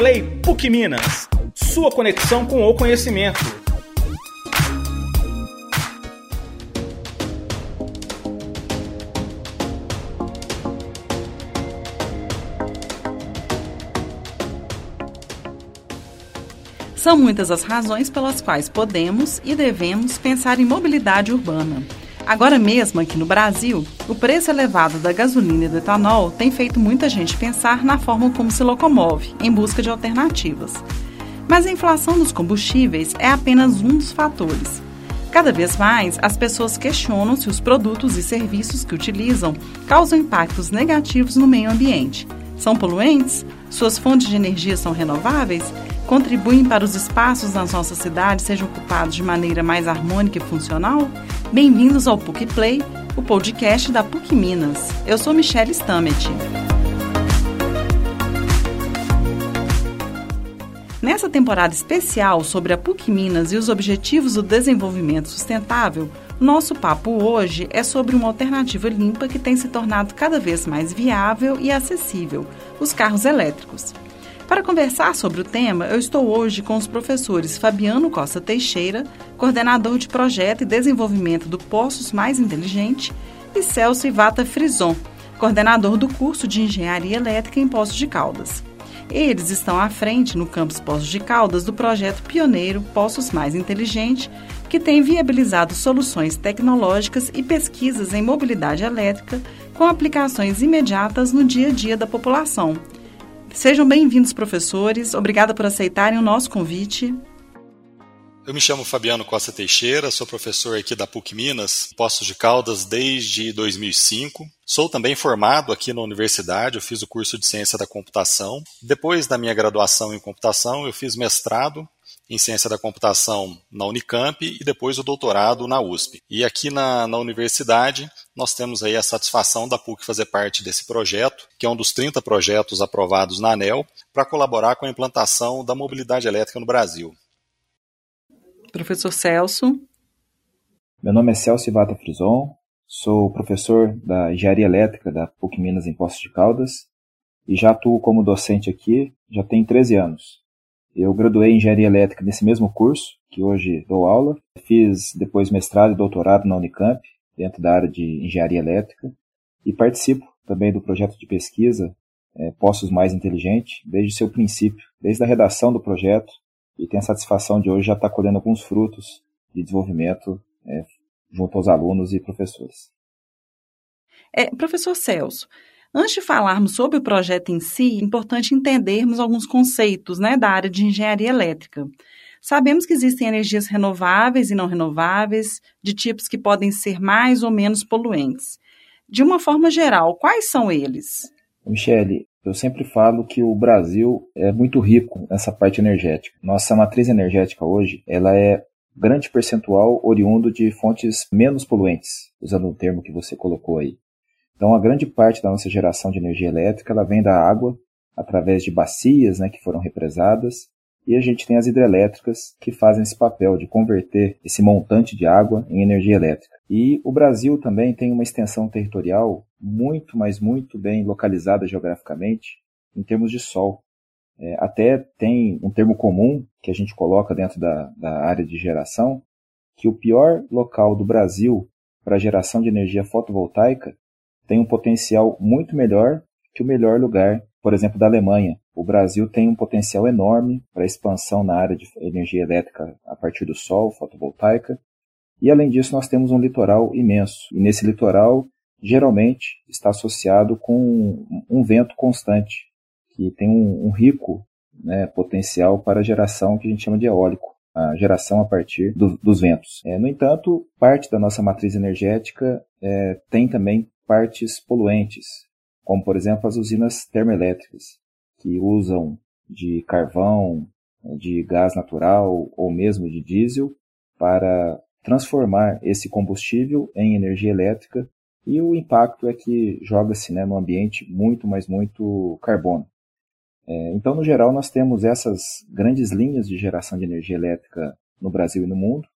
Play PUC Minas, sua conexão com o conhecimento. São muitas as razões pelas quais podemos e devemos pensar em mobilidade urbana. Agora mesmo, aqui no Brasil, o preço elevado da gasolina e do etanol tem feito muita gente pensar na forma como se locomove, em busca de alternativas. Mas a inflação dos combustíveis é apenas um dos fatores. Cada vez mais, as pessoas questionam se os produtos e serviços que utilizam causam impactos negativos no meio ambiente. São poluentes? Suas fontes de energia são renováveis? contribuem para os espaços nas nossas cidades sejam ocupados de maneira mais harmônica e funcional? Bem-vindos ao PUC Play, o podcast da PUC Minas. Eu sou Michelle Stamet. Nessa temporada especial sobre a PUC Minas e os Objetivos do Desenvolvimento Sustentável, nosso papo hoje é sobre uma alternativa limpa que tem se tornado cada vez mais viável e acessível: os carros elétricos. Para conversar sobre o tema, eu estou hoje com os professores Fabiano Costa Teixeira, coordenador de projeto e desenvolvimento do Poços Mais Inteligente, e Celso Ivata Frison, coordenador do curso de Engenharia Elétrica em Poços de Caldas. Eles estão à frente no campus Poços de Caldas do projeto pioneiro Poços Mais Inteligente, que tem viabilizado soluções tecnológicas e pesquisas em mobilidade elétrica com aplicações imediatas no dia a dia da população Sejam bem-vindos, professores. Obrigada por aceitarem o nosso convite. Eu me chamo Fabiano Costa Teixeira, sou professor aqui da PUC Minas, Poços de Caldas desde 2005. Sou também formado aqui na universidade, eu fiz o curso de Ciência da Computação. Depois da minha graduação em computação, eu fiz mestrado em ciência da computação na Unicamp e depois o doutorado na USP. E aqui na, na universidade nós temos aí a satisfação da PUC fazer parte desse projeto, que é um dos 30 projetos aprovados na ANEL, para colaborar com a implantação da mobilidade elétrica no Brasil. Professor Celso. Meu nome é Celso Ivata Frison, sou professor da Engenharia Elétrica da PUC Minas em Poços de Caldas e já atuo como docente aqui já tem 13 anos. Eu graduei em engenharia elétrica nesse mesmo curso, que hoje dou aula. Fiz depois mestrado e doutorado na Unicamp, dentro da área de engenharia elétrica, e participo também do projeto de pesquisa é, Poços Mais Inteligente, desde seu princípio, desde a redação do projeto, e tenho a satisfação de hoje já estar colhendo alguns frutos de desenvolvimento é, junto aos alunos e professores. É, professor Celso, Antes de falarmos sobre o projeto em si, é importante entendermos alguns conceitos né, da área de engenharia elétrica. Sabemos que existem energias renováveis e não renováveis, de tipos que podem ser mais ou menos poluentes. De uma forma geral, quais são eles? Michele, eu sempre falo que o Brasil é muito rico nessa parte energética. Nossa matriz energética hoje, ela é grande percentual oriundo de fontes menos poluentes, usando o termo que você colocou aí. Então, a grande parte da nossa geração de energia elétrica ela vem da água, através de bacias né, que foram represadas, e a gente tem as hidrelétricas que fazem esse papel de converter esse montante de água em energia elétrica. E o Brasil também tem uma extensão territorial muito, mas muito bem localizada geograficamente em termos de sol. É, até tem um termo comum que a gente coloca dentro da, da área de geração, que o pior local do Brasil para geração de energia fotovoltaica tem um potencial muito melhor que o melhor lugar, por exemplo, da Alemanha. O Brasil tem um potencial enorme para expansão na área de energia elétrica a partir do sol, fotovoltaica. E além disso, nós temos um litoral imenso. E nesse litoral, geralmente, está associado com um vento constante, que tem um, um rico né, potencial para a geração que a gente chama de eólico, a geração a partir do, dos ventos. É, no entanto, parte da nossa matriz energética é, tem também partes poluentes, como por exemplo as usinas termoelétricas, que usam de carvão, de gás natural ou mesmo de diesel para transformar esse combustível em energia elétrica e o impacto é que joga-se né, no ambiente muito, mas muito carbono. É, então, no geral, nós temos essas grandes linhas de geração de energia elétrica no Brasil e no mundo.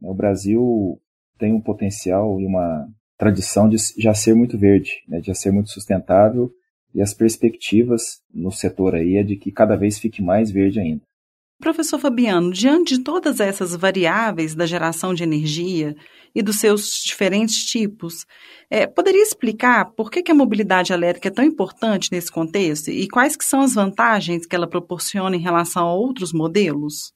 O Brasil tem um potencial e uma tradição de já ser muito verde, né, de já ser muito sustentável e as perspectivas no setor aí é de que cada vez fique mais verde ainda. Professor Fabiano, diante de todas essas variáveis da geração de energia e dos seus diferentes tipos, é, poderia explicar por que, que, a mobilidade elétrica é tão importante nesse contexto e quais que são as vantagens que ela proporciona em relação a outros modelos?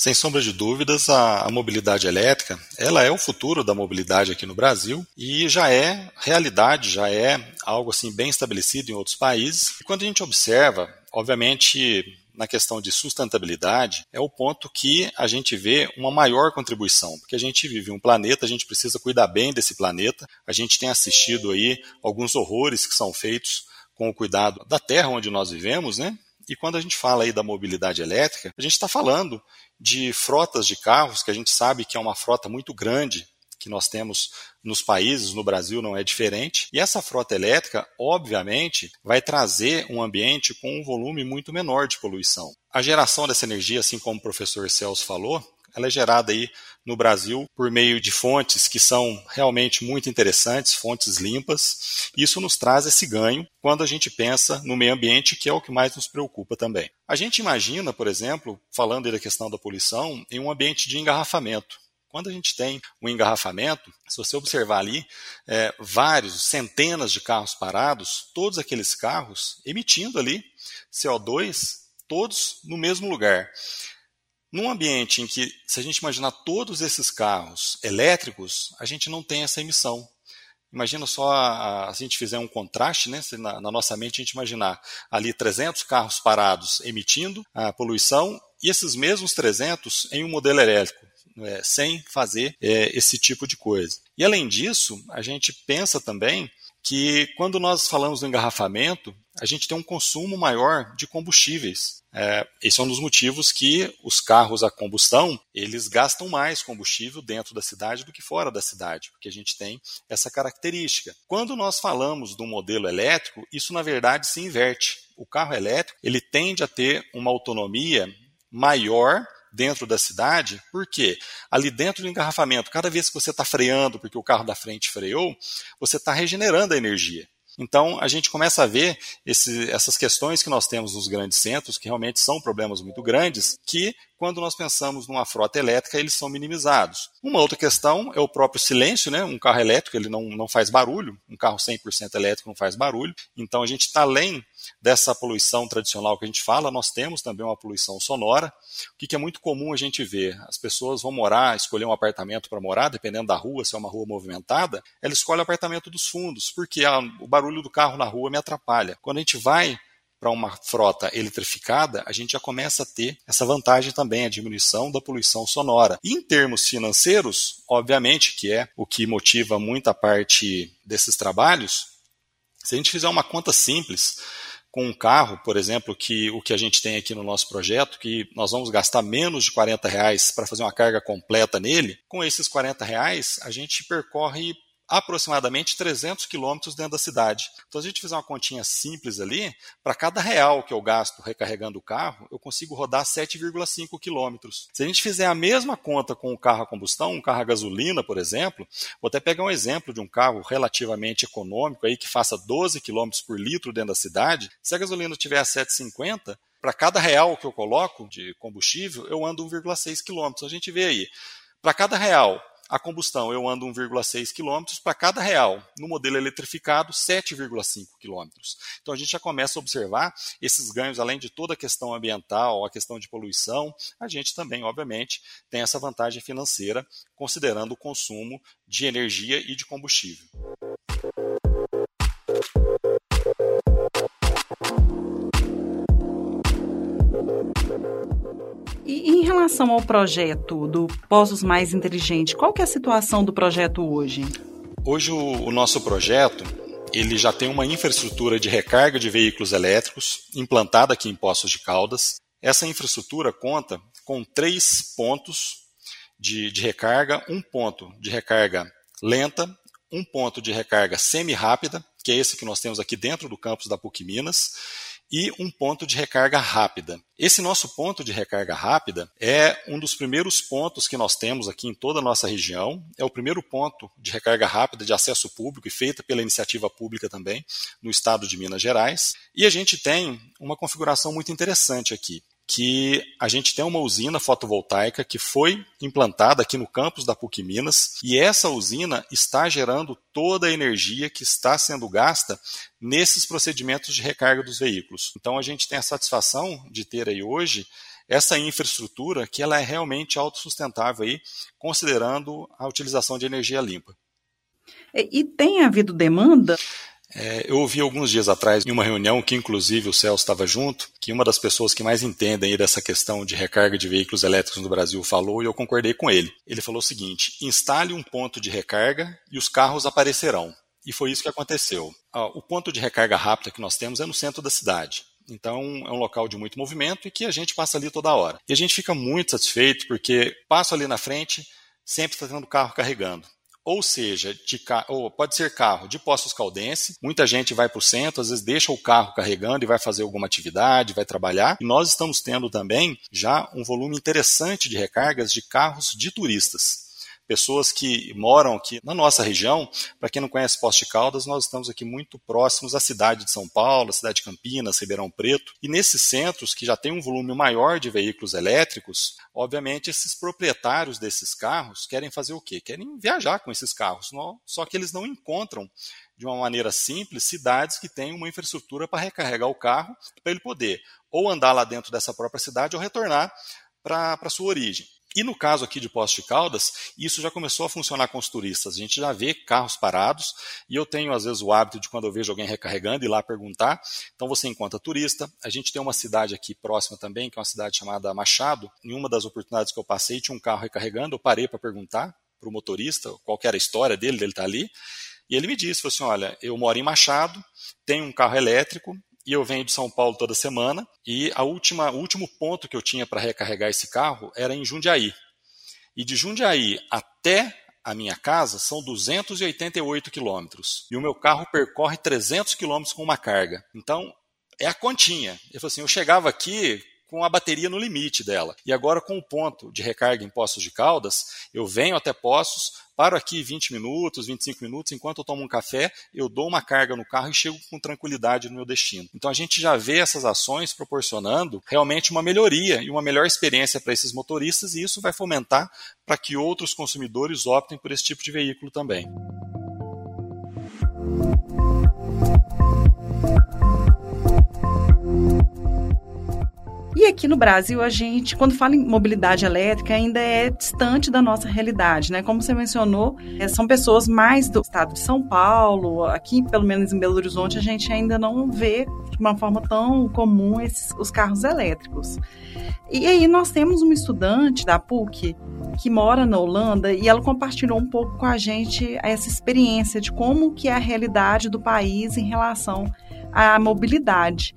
Sem sombra de dúvidas, a, a, mobilidade elétrica, ela é o futuro da mobilidade aqui no Brasil e já é realidade, já é algo assim bem estabelecido em outros países. E quando a gente observa, obviamente, na questão de sustentabilidade, é o ponto que a gente vê uma maior contribuição, porque a gente vive um planeta, a gente precisa cuidar bem desse planeta. A gente tem assistido aí alguns horrores que são feitos com o cuidado da terra onde nós vivemos, né? E quando a gente fala aí da mobilidade elétrica, a gente está falando de frotas de carros, que a gente sabe que é uma frota muito grande que nós temos nos países, no Brasil não é diferente. E essa frota elétrica, obviamente, vai trazer um ambiente com um volume muito menor de poluição. A geração dessa energia, assim como o professor Celso falou, ela é gerada aí no Brasil por meio de fontes que são realmente muito interessantes, fontes limpas. Isso nos traz esse ganho quando a gente pensa no meio ambiente, que é o que mais nos preocupa também. A gente imagina, por exemplo, falando da questão da poluição, em um ambiente de engarrafamento. Quando a gente tem um engarrafamento, se você observar ali, é, vários, centenas de carros parados, todos aqueles carros emitindo ali CO2, todos no mesmo lugar. Num ambiente em que, se a gente imaginar todos esses carros elétricos, a gente não tem essa emissão. Imagina só a, a, se a gente fizer um contraste, né? Na, na, nossa mente a gente imaginar ali 300 carros parados emitindo a poluição e esses mesmos 300 em um modelo elétrico, é, sem fazer é, esse tipo de coisa. E além disso, a gente pensa também que quando nós falamos do engarrafamento, a gente tem um consumo maior de combustíveis. É, esse é um dos motivos que os carros a combustão eles gastam mais combustível dentro da cidade do que fora da cidade, porque a gente tem essa característica. Quando nós falamos do modelo elétrico, isso na verdade se inverte. O carro elétrico ele tende a ter uma autonomia maior dentro da cidade, porque ali dentro do engarrafamento, cada vez que você está freando porque o carro da frente freou, você está regenerando a energia. Então, a gente começa a ver esse, essas questões que nós temos nos grandes centros, que realmente são problemas muito grandes, que quando nós pensamos numa frota elétrica, eles são minimizados. Uma outra questão é o próprio silêncio, né? Um carro elétrico ele não, não faz barulho, um carro 100% elétrico não faz barulho. Então a gente está além dessa poluição tradicional que a gente fala, nós temos também uma poluição sonora. O que, que é muito comum a gente ver? As pessoas vão morar, escolher um apartamento para morar, dependendo da rua, se é uma rua movimentada, ela escolhe o apartamento dos fundos, porque ah, o barulho do carro na rua me atrapalha. Quando a gente vai para uma frota eletrificada, a gente já começa a ter essa vantagem também, a diminuição da poluição sonora. E em termos financeiros, obviamente, que é o que motiva muita parte desses trabalhos, se a gente fizer uma conta simples, com um carro, por exemplo, que o que a gente tem aqui no nosso projeto, que nós vamos gastar menos de 40 reais para fazer uma carga completa nele, com esses 40 reais a gente percorre aproximadamente 300 quilômetros dentro da cidade. Então, se a gente fizer uma continha simples ali, para cada real que eu gasto recarregando o carro, eu consigo rodar 7,5 quilômetros. Se a gente fizer a mesma conta com o carro a combustão, um carro a gasolina, por exemplo, vou até pegar um exemplo de um carro relativamente econômico aí que faça 12 quilômetros por litro dentro da cidade. Se a gasolina tiver a 7,50, para cada real que eu coloco de combustível, eu ando 1,6 quilômetros. A gente vê aí, para cada real a combustão eu ando 1,6 km para cada real. No modelo eletrificado, 7,5 km. Então a gente já começa a observar esses ganhos, além de toda a questão ambiental, a questão de poluição, a gente também, obviamente, tem essa vantagem financeira, considerando o consumo de energia e de combustível. E em relação ao projeto do Poços Mais Inteligente, qual que é a situação do projeto hoje? Hoje o, o nosso projeto ele já tem uma infraestrutura de recarga de veículos elétricos implantada aqui em Poços de Caldas. Essa infraestrutura conta com três pontos de, de recarga, um ponto de recarga lenta, um ponto de recarga semi-rápida, que é esse que nós temos aqui dentro do campus da PUC Minas, e um ponto de recarga rápida. Esse nosso ponto de recarga rápida é um dos primeiros pontos que nós temos aqui em toda a nossa região. É o primeiro ponto de recarga rápida de acesso público e feita pela iniciativa pública também no estado de Minas Gerais. E a gente tem uma configuração muito interessante aqui que a gente tem uma usina fotovoltaica que foi implantada aqui no campus da PUC Minas e essa usina está gerando toda a energia que está sendo gasta nesses procedimentos de recarga dos veículos. Então a gente tem a satisfação de ter aí hoje essa infraestrutura que ela é realmente autossustentável aí, considerando a utilização de energia limpa. E tem havido demanda é, eu ouvi alguns dias atrás, em uma reunião que inclusive o Celso estava junto, que uma das pessoas que mais entendem dessa questão de recarga de veículos elétricos no Brasil falou e eu concordei com ele. Ele falou o seguinte: instale um ponto de recarga e os carros aparecerão. E foi isso que aconteceu. O ponto de recarga rápida que nós temos é no centro da cidade. Então é um local de muito movimento e que a gente passa ali toda hora. E a gente fica muito satisfeito porque passo ali na frente, sempre está tendo carro carregando ou seja, de, ou pode ser carro de Postos Caldense. Muita gente vai para o centro, às vezes deixa o carro carregando e vai fazer alguma atividade, vai trabalhar. E nós estamos tendo também já um volume interessante de recargas de carros de turistas pessoas que moram aqui na nossa região. Para quem não conhece Poste Caldas, nós estamos aqui muito próximos à cidade de São Paulo, à cidade de Campinas, Ribeirão Preto. E nesses centros, que já tem um volume maior de veículos elétricos, obviamente esses proprietários desses carros querem fazer o quê? Querem viajar com esses carros, só que eles não encontram de uma maneira simples cidades que têm uma infraestrutura para recarregar o carro, para ele poder ou andar lá dentro dessa própria cidade ou retornar para a sua origem. E no caso aqui de Poços de Caldas, isso já começou a funcionar com os turistas. A gente já vê carros parados e eu tenho às vezes o hábito de quando eu vejo alguém recarregando ir lá perguntar. Então você encontra turista. A gente tem uma cidade aqui próxima também, que é uma cidade chamada Machado. Em uma das oportunidades que eu passei, tinha um carro recarregando, eu parei para perguntar para o motorista qual era a história dele, dele estar tá ali. E ele me disse, falou assim, olha, eu moro em Machado, tenho um carro elétrico, e eu venho de São Paulo toda semana. E a última, o último ponto que eu tinha para recarregar esse carro era em Jundiaí. E de Jundiaí até a minha casa são 288 quilômetros. E o meu carro percorre 300 quilômetros com uma carga. Então, é a continha. Eu falei assim, eu chegava aqui com a bateria no limite dela. E agora, com o ponto de recarga em Poços de Caldas, eu venho até Poços, paro aqui 20 minutos, 25 minutos, enquanto eu tomo um café, eu dou uma carga no carro e chego com tranquilidade no meu destino. Então a gente já vê essas ações proporcionando realmente uma melhoria e uma melhor experiência para esses motoristas, e isso vai fomentar para que outros consumidores optem por esse tipo de veículo também. E aqui no Brasil, a gente, quando fala em mobilidade elétrica, ainda é distante da nossa realidade, né? Como você mencionou, é, são pessoas mais do estado de São Paulo, aqui, pelo menos em Belo Horizonte, a gente ainda não vê de uma forma tão comum esses, os carros elétricos. E aí nós temos uma estudante da PUC que mora na Holanda e ela compartilhou um pouco com a gente essa experiência de como que é a realidade do país em relação à mobilidade.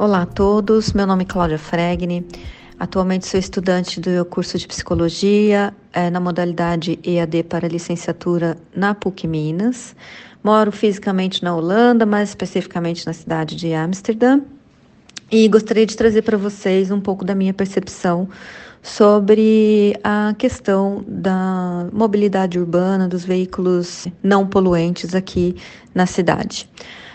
Olá a todos, meu nome é Cláudia Fregni. Atualmente sou estudante do curso de Psicologia é, na modalidade EAD para licenciatura na PUC Minas. Moro fisicamente na Holanda, mais especificamente na cidade de Amsterdã. E gostaria de trazer para vocês um pouco da minha percepção sobre a questão da mobilidade urbana, dos veículos não poluentes aqui na cidade.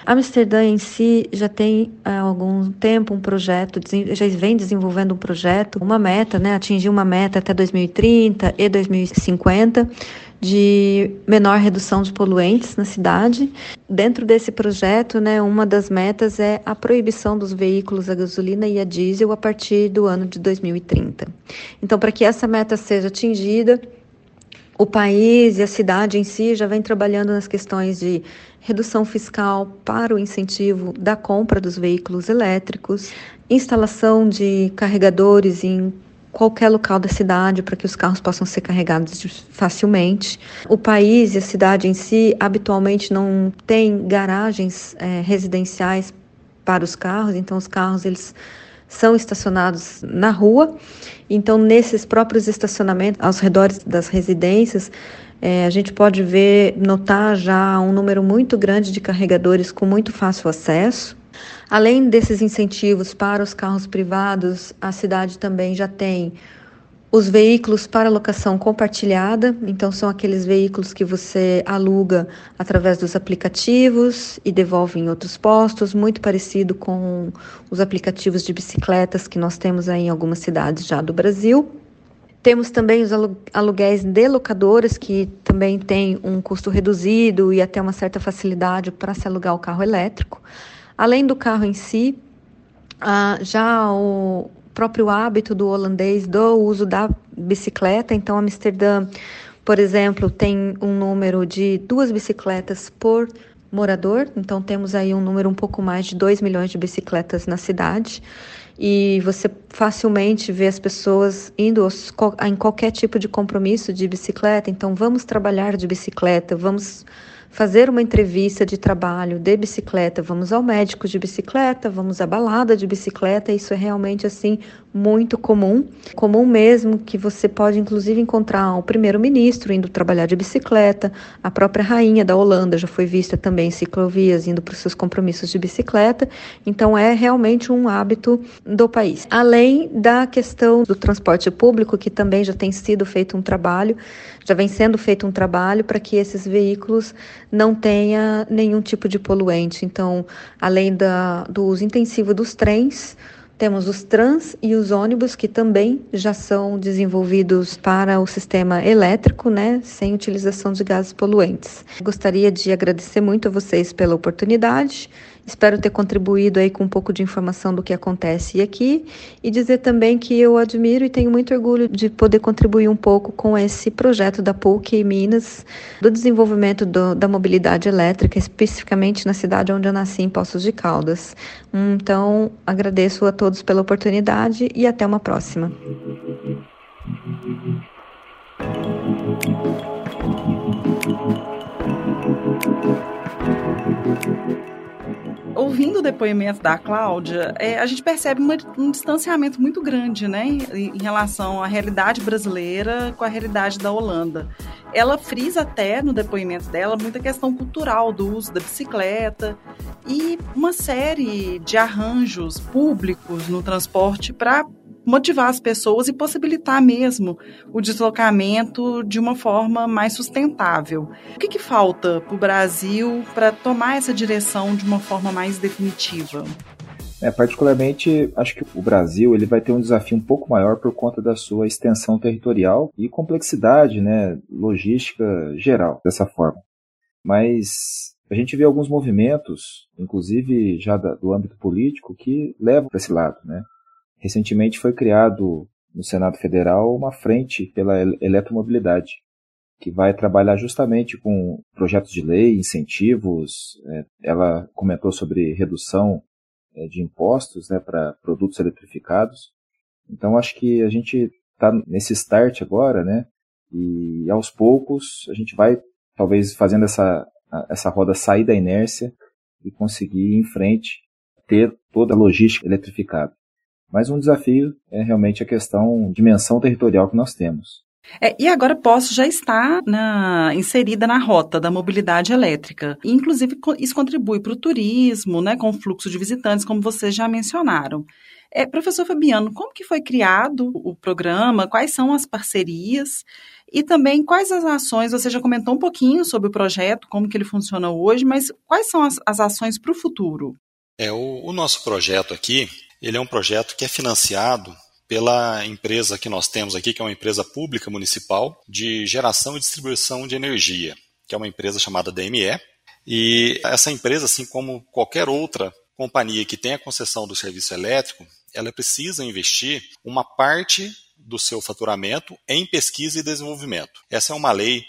Amsterdã em si já tem há algum tempo um projeto, já vem desenvolvendo um projeto, uma meta, né, atingir uma meta até 2030 e 2050 de menor redução de poluentes na cidade. Dentro desse projeto, né, uma das metas é a proibição dos veículos a gasolina e a diesel a partir do ano de 2030. Então, para que essa meta seja atingida, o país e a cidade em si já vem trabalhando nas questões de redução fiscal para o incentivo da compra dos veículos elétricos, instalação de carregadores em qualquer local da cidade para que os carros possam ser carregados facilmente. O país e a cidade em si habitualmente não tem garagens é, residenciais para os carros, então os carros eles são estacionados na rua. Então nesses próprios estacionamentos aos redores das residências é, a gente pode ver, notar já um número muito grande de carregadores com muito fácil acesso. Além desses incentivos para os carros privados, a cidade também já tem os veículos para locação compartilhada, então são aqueles veículos que você aluga através dos aplicativos e devolve em outros postos, muito parecido com os aplicativos de bicicletas que nós temos aí em algumas cidades já do Brasil. Temos também os aluguéis de locadoras, que também tem um custo reduzido e até uma certa facilidade para se alugar o carro elétrico. Além do carro em si, ah, já o, próprio hábito do holandês do uso da bicicleta. Então, Amsterdã, por exemplo, tem um número de duas bicicletas por morador. Então, temos aí um número um pouco mais de 2 milhões de bicicletas na cidade. E você facilmente vê as pessoas indo em qualquer tipo de compromisso de bicicleta. Então, vamos trabalhar de bicicleta, vamos fazer uma entrevista de trabalho de bicicleta, vamos ao médico de bicicleta, vamos à balada de bicicleta, isso é realmente assim muito comum, comum mesmo que você pode inclusive encontrar o primeiro-ministro indo trabalhar de bicicleta, a própria rainha da Holanda já foi vista também em ciclovias indo para os seus compromissos de bicicleta, então é realmente um hábito do país. Além da questão do transporte público, que também já tem sido feito um trabalho, já vem sendo feito um trabalho para que esses veículos não tenha nenhum tipo de poluente. Então, além da, do uso intensivo dos trens, temos os trans e os ônibus que também já são desenvolvidos para o sistema elétrico, né, sem utilização de gases poluentes. Gostaria de agradecer muito a vocês pela oportunidade Espero ter contribuído aí com um pouco de informação do que acontece aqui e dizer também que eu admiro e tenho muito orgulho de poder contribuir um pouco com esse projeto da PUC Minas, do desenvolvimento do, da mobilidade elétrica, especificamente na cidade onde eu nasci, em Poços de Caldas. Então, agradeço a todos pela oportunidade e até uma próxima. Ouvindo o depoimento da Cláudia, é, a gente percebe uma, um distanciamento muito grande, né, em relação à realidade brasileira com a realidade da Holanda. Ela frisa até no depoimento dela muita questão cultural do uso da bicicleta e uma série de arranjos públicos no transporte para motivar as pessoas e possibilitar mesmo o deslocamento de uma forma mais sustentável. O que, que falta para o Brasil para tomar essa direção de uma forma mais definitiva? É, particularmente, acho que o Brasil ele vai ter um desafio um pouco maior por conta da sua extensão territorial e complexidade né, logística geral, dessa forma. Mas a gente vê alguns movimentos, inclusive já do âmbito político, que levam para esse lado. Né? Recentemente foi criado no Senado Federal uma frente pela eletromobilidade, que vai trabalhar justamente com projetos de lei, incentivos. É, ela comentou sobre redução é, de impostos né, para produtos eletrificados. Então acho que a gente está nesse start agora, né? E aos poucos a gente vai talvez fazendo essa, essa roda sair da inércia e conseguir ir em frente ter toda a logística eletrificada. Mas um desafio é realmente a questão dimensão territorial que nós temos. É, e agora Poço já está na, inserida na rota da mobilidade elétrica. E, inclusive, isso contribui para o turismo, né, com o fluxo de visitantes, como vocês já mencionaram. É, professor Fabiano, como que foi criado o programa? Quais são as parcerias? E também quais as ações? Você já comentou um pouquinho sobre o projeto, como que ele funciona hoje, mas quais são as, as ações para o futuro? É, o, o nosso projeto aqui, ele é um projeto que é financiado pela empresa que nós temos aqui, que é uma empresa pública municipal de geração e distribuição de energia, que é uma empresa chamada DME. E essa empresa, assim como qualquer outra companhia que tenha concessão do serviço elétrico, ela precisa investir uma parte do seu faturamento em pesquisa e desenvolvimento. Essa é uma lei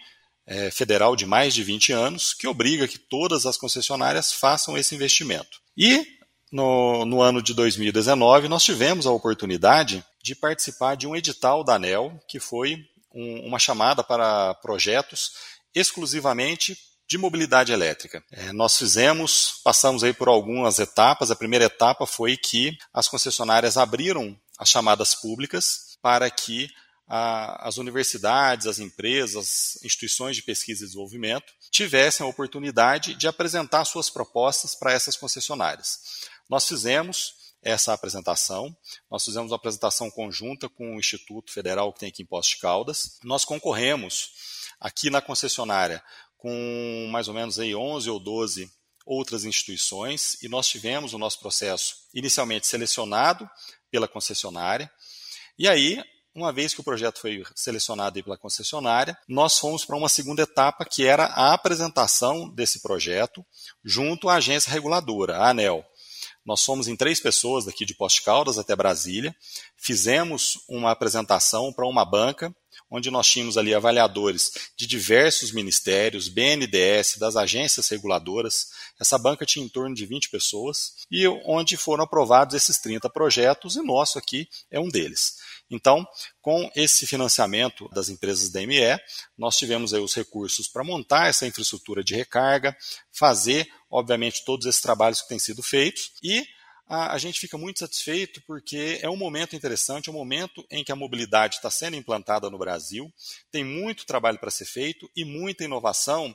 é, federal de mais de 20 anos que obriga que todas as concessionárias façam esse investimento. E no, no ano de 2019, nós tivemos a oportunidade de participar de um edital da ANEL, que foi um, uma chamada para projetos exclusivamente de mobilidade elétrica. É, nós fizemos, passamos aí por algumas etapas. A primeira etapa foi que as concessionárias abriram as chamadas públicas para que a, as universidades, as empresas, instituições de pesquisa e desenvolvimento tivessem a oportunidade de apresentar suas propostas para essas concessionárias. Nós fizemos essa apresentação. Nós fizemos uma apresentação conjunta com o Instituto Federal que tem aqui em Poços de Caldas. Nós concorremos aqui na concessionária com mais ou menos aí 11 ou 12 outras instituições e nós tivemos o nosso processo inicialmente selecionado pela concessionária. E aí, uma vez que o projeto foi selecionado pela concessionária, nós fomos para uma segunda etapa que era a apresentação desse projeto junto à agência reguladora, a ANEL. Nós fomos em três pessoas daqui de Poste Caldas até Brasília, fizemos uma apresentação para uma banca, onde nós tínhamos ali avaliadores de diversos ministérios, BNDES, das agências reguladoras. Essa banca tinha em torno de 20 pessoas, e onde foram aprovados esses 30 projetos, e nosso aqui é um deles. Então, com esse financiamento das empresas da ME, nós tivemos aí os recursos para montar essa infraestrutura de recarga, fazer, obviamente, todos esses trabalhos que têm sido feitos e a, a gente fica muito satisfeito porque é um momento interessante, é um momento em que a mobilidade está sendo implantada no Brasil, tem muito trabalho para ser feito e muita inovação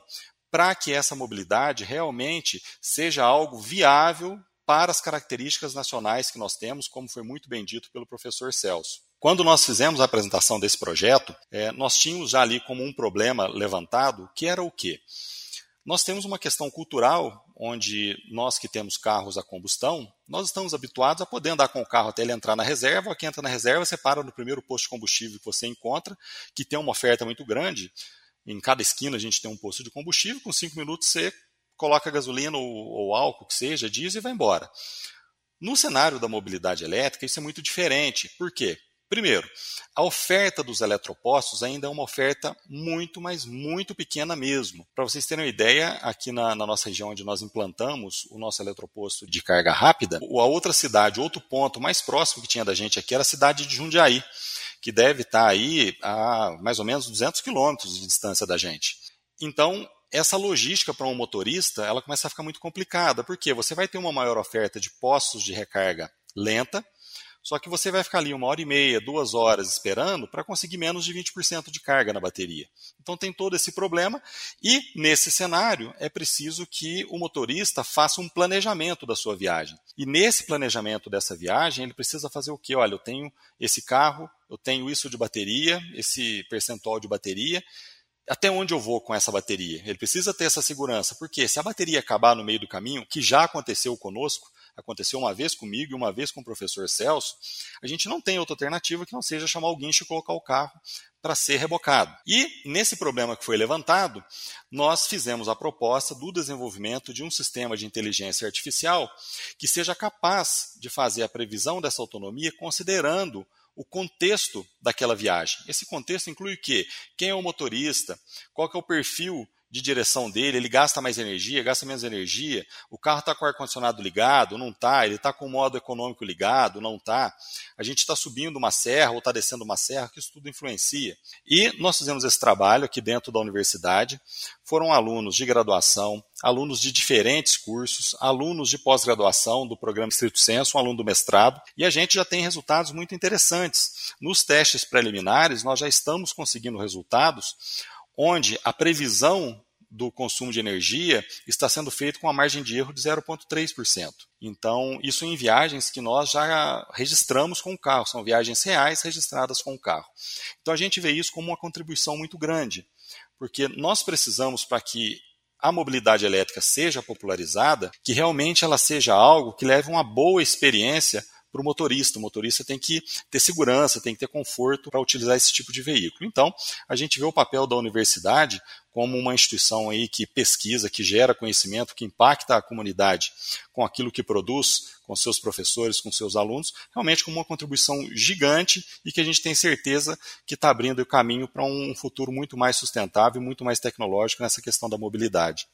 para que essa mobilidade realmente seja algo viável para as características nacionais que nós temos, como foi muito bem dito pelo professor Celso. Quando nós fizemos a apresentação desse projeto, é, nós tínhamos já ali como um problema levantado, que era o quê? Nós temos uma questão cultural, onde nós que temos carros a combustão, nós estamos habituados a poder andar com o carro até ele entrar na reserva, quem entra na reserva, você para no primeiro posto de combustível que você encontra, que tem uma oferta muito grande, em cada esquina a gente tem um posto de combustível, com cinco minutos você coloca gasolina ou, ou álcool, que seja, diesel e vai embora. No cenário da mobilidade elétrica, isso é muito diferente. Por quê? Primeiro, a oferta dos eletropostos ainda é uma oferta muito, mas muito pequena mesmo. Para vocês terem uma ideia, aqui na, na, nossa região onde nós implantamos o nosso eletroposto de carga rápida, a outra cidade, outro ponto mais próximo que tinha da gente aqui era a cidade de Jundiaí, que deve estar aí a mais ou menos 200 quilômetros de distância da gente. Então, essa logística para um motorista, ela começa a ficar muito complicada, porque você vai ter uma maior oferta de postos de recarga lenta, só que você vai ficar ali uma hora e meia, duas horas esperando para conseguir menos de 20% de carga na bateria. Então tem todo esse problema e nesse cenário é preciso que o motorista faça um planejamento da sua viagem. E nesse planejamento dessa viagem ele precisa fazer o quê? Olha, eu tenho esse carro, eu tenho isso de bateria, esse percentual de bateria, até onde eu vou com essa bateria? Ele precisa ter essa segurança, porque se a bateria acabar no meio do caminho, que já aconteceu conosco, aconteceu uma vez comigo e uma vez com o professor Celso, a gente não tem outra alternativa que não seja chamar o guincho e colocar o carro para ser rebocado. E nesse problema que foi levantado, nós fizemos a proposta do desenvolvimento de um sistema de inteligência artificial que seja capaz de fazer a previsão dessa autonomia considerando o contexto daquela viagem. Esse contexto inclui o quê? Quem é o motorista? Qual é o perfil de direção dele, ele gasta mais energia, gasta menos energia, o carro está com o ar-condicionado ligado, não está, ele está com o modo econômico ligado, não está, a gente está subindo uma serra ou está descendo uma serra, que isso tudo influencia. E nós fizemos esse trabalho aqui dentro da universidade, foram alunos de graduação, alunos de diferentes cursos, alunos de pós-graduação do programa Estrito Senso, um aluno do mestrado, e a gente já tem resultados muito interessantes. Nos testes preliminares, nós já estamos conseguindo resultados onde a previsão do consumo de energia está sendo feito com uma margem de erro de 0,3%. Então, isso em viagens que nós já registramos com o carro, são viagens reais registradas com o carro. Então, a gente vê isso como uma contribuição muito grande, porque nós precisamos para que a mobilidade elétrica seja popularizada, que realmente ela seja algo que leve uma boa experiência para o motorista. O motorista tem que ter segurança, tem que ter conforto para utilizar esse tipo de veículo. Então, a gente vê o papel da universidade como uma instituição aí que pesquisa, que gera conhecimento, que impacta a comunidade com aquilo que produz, com seus professores, com seus alunos, realmente como uma contribuição gigante e que a gente tem certeza que está abrindo o caminho para um futuro muito mais sustentável, muito mais tecnológico nessa questão da mobilidade.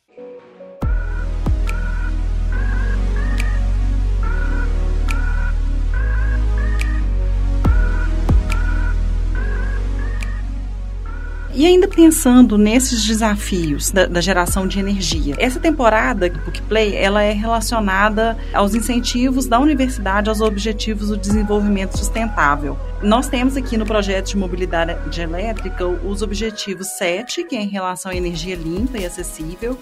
E ainda pensando nesses desafios da, da geração de energia, essa temporada do Book Play ela é relacionada aos incentivos da universidade aos objetivos do desenvolvimento sustentável. Nós temos aqui no projeto de mobilidade elétrica os objetivos 7, que é em relação à energia limpa e acessível,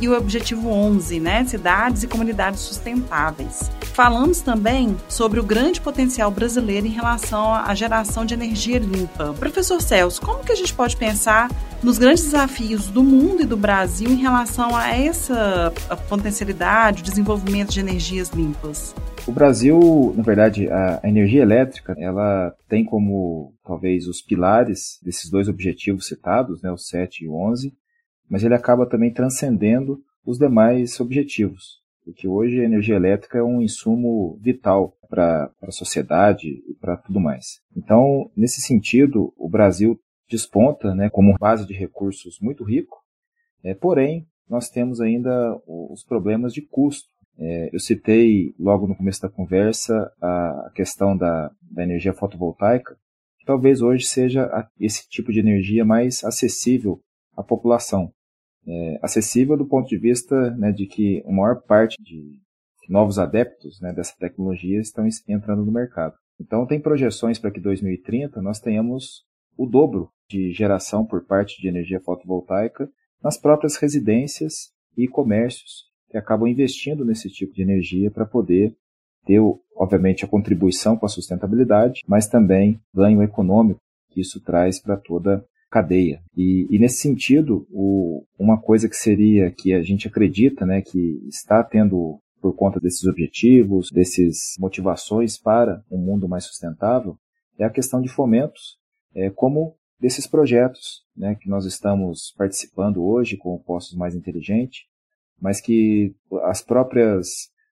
e o objetivo 11, né, cidades e comunidades sustentáveis. Falamos também sobre o grande potencial brasileiro em relação à geração de energia limpa. Professor Celso, como que a gente pode pensar nos grandes desafios do mundo e do Brasil em relação a essa potencialidade, o desenvolvimento de energias limpas? O Brasil, na verdade, a, energia elétrica, ela tem como talvez os pilares desses dois objetivos citados, né, o 7 e o 11, mas ele acaba também transcendendo os demais objetivos, porque hoje a energia elétrica é um insumo vital para a sociedade e para tudo mais. Então, nesse sentido, o Brasil desponta né, como base de recursos muito rico, é, porém, nós temos ainda os problemas de custo. É, eu citei logo no começo da conversa a questão da, da energia fotovoltaica, que talvez hoje seja esse tipo de energia mais acessível à população é, acessível do ponto de vista né, de que a maior parte de novos adeptos né, dessa tecnologia estão entrando no mercado. Então, tem projeções para que 2030 nós tenhamos o dobro de geração por parte de energia fotovoltaica nas próprias residências e comércios que acabam investindo nesse tipo de energia para poder ter, obviamente, a contribuição com a sustentabilidade, mas também ganho econômico que isso traz para toda cadeia. E, e nesse sentido, o, uma coisa que seria que a gente acredita, né, que está tendo por conta desses objetivos, dessas motivações para um mundo mais sustentável, é a questão de fomentos, é, como desses projetos né, que nós estamos participando hoje com o Postos Mais Inteligente, mas que as próprias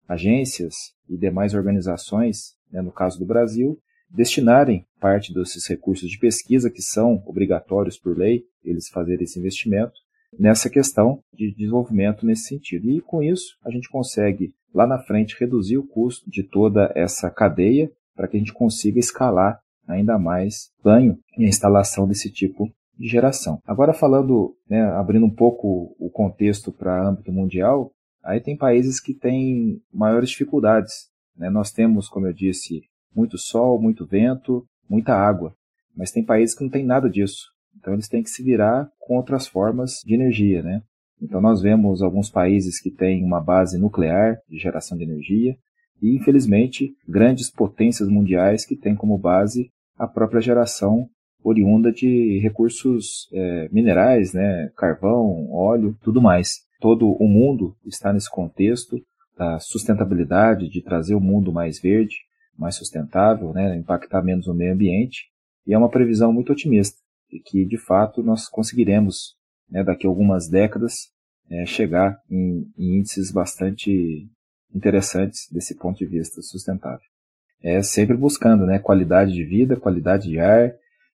agências e demais organizações, né, no caso do Brasil, destinarem parte desses recursos de pesquisa, que são obrigatórios por lei, eles fazerem esse investimento, nessa questão de desenvolvimento nesse sentido. E com isso, a gente consegue, lá na frente, reduzir o custo de toda essa cadeia para que a gente consiga escalar ainda mais banho e a instalação desse tipo de geração. Agora falando, né, abrindo um pouco o contexto para âmbito mundial, aí tem países que têm maiores dificuldades. Né? Nós temos, como eu disse, muito sol, muito vento, muita água. Mas tem países que não tem nada disso. Então eles têm que se virar com outras formas de energia, né? Então nós vemos alguns países que têm uma base nuclear de geração de energia e, infelizmente, grandes potências mundiais que têm como base a própria geração oriunda de recursos é, minerais, né? Carvão, óleo, tudo mais. Todo o mundo está nesse contexto da sustentabilidade, de trazer o mundo mais verde, mais sustentável, né, impactar menos o meio ambiente, e é uma previsão muito otimista, de que de fato nós conseguiremos, né, daqui a algumas décadas, é, chegar em, em índices bastante interessantes desse ponto de vista sustentável. É sempre buscando né, qualidade de vida, qualidade de ar,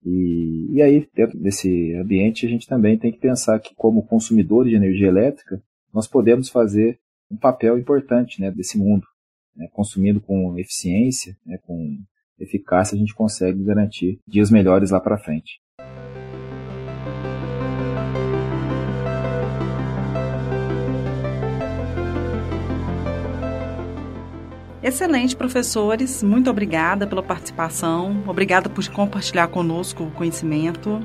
e, e aí, dentro desse ambiente, a gente também tem que pensar que, como consumidores de energia elétrica, nós podemos fazer um papel importante né, desse mundo né, consumindo com eficiência, né, com eficácia, a gente consegue garantir dias melhores lá para frente. Excelente, professores. Muito obrigada pela participação. Obrigada por compartilhar conosco o conhecimento.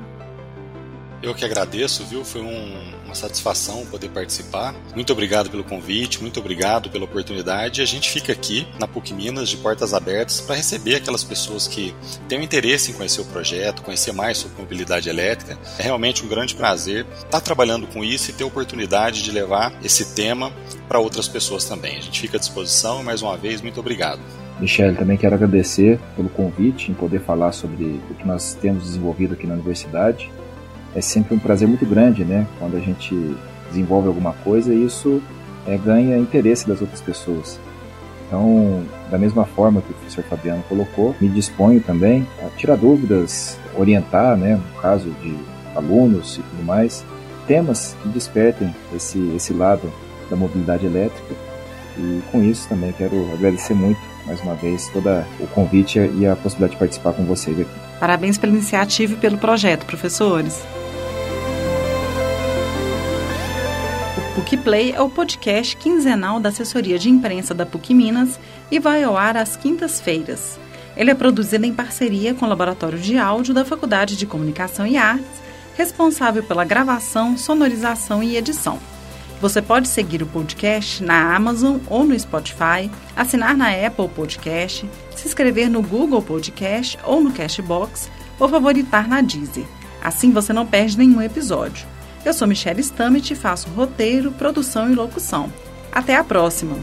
Eu que agradeço, viu? Foi um, uma satisfação poder participar. Muito obrigado pelo convite, muito obrigado pela oportunidade. A gente fica aqui na PUC Minas de portas abertas para receber aquelas pessoas que têm interesse em conhecer o projeto, conhecer mais sobre mobilidade elétrica. É realmente um grande prazer estar trabalhando com isso e ter a oportunidade de levar esse tema para outras pessoas também. A gente fica à disposição mais uma vez, muito obrigado. Michele, também quero agradecer pelo convite em poder falar sobre o que nós temos desenvolvido aqui na universidade é sempre um prazer muito grande, né? Quando a gente desenvolve alguma coisa e isso é, ganha interesse das outras pessoas. Então, da mesma forma que o professor Fabiano colocou, me disponho também a tirar dúvidas, orientar, né, no caso de alunos e tudo mais, temas que despertem esse, esse lado da mobilidade elétrica. E com isso também quero agradecer muito mais uma vez todo o convite e a possibilidade de participar com vocês aqui. Parabéns pela iniciativa e pelo projeto, professores. PUC Play é o podcast quinzenal da assessoria de imprensa da PUC Minas e vai ao ar às quintas-feiras. Ele é produzido em parceria com o Laboratório de Áudio da Faculdade de Comunicação e Artes, responsável pela gravação, sonorização e edição. Você pode seguir o podcast na Amazon ou no Spotify, assinar na Apple Podcast, se inscrever no Google Podcast ou no Cashbox ou favoritar na Deezer. Assim você não perde nenhum episódio. Eu sou Michelle Stamit e faço roteiro, produção e locução. Até a próxima!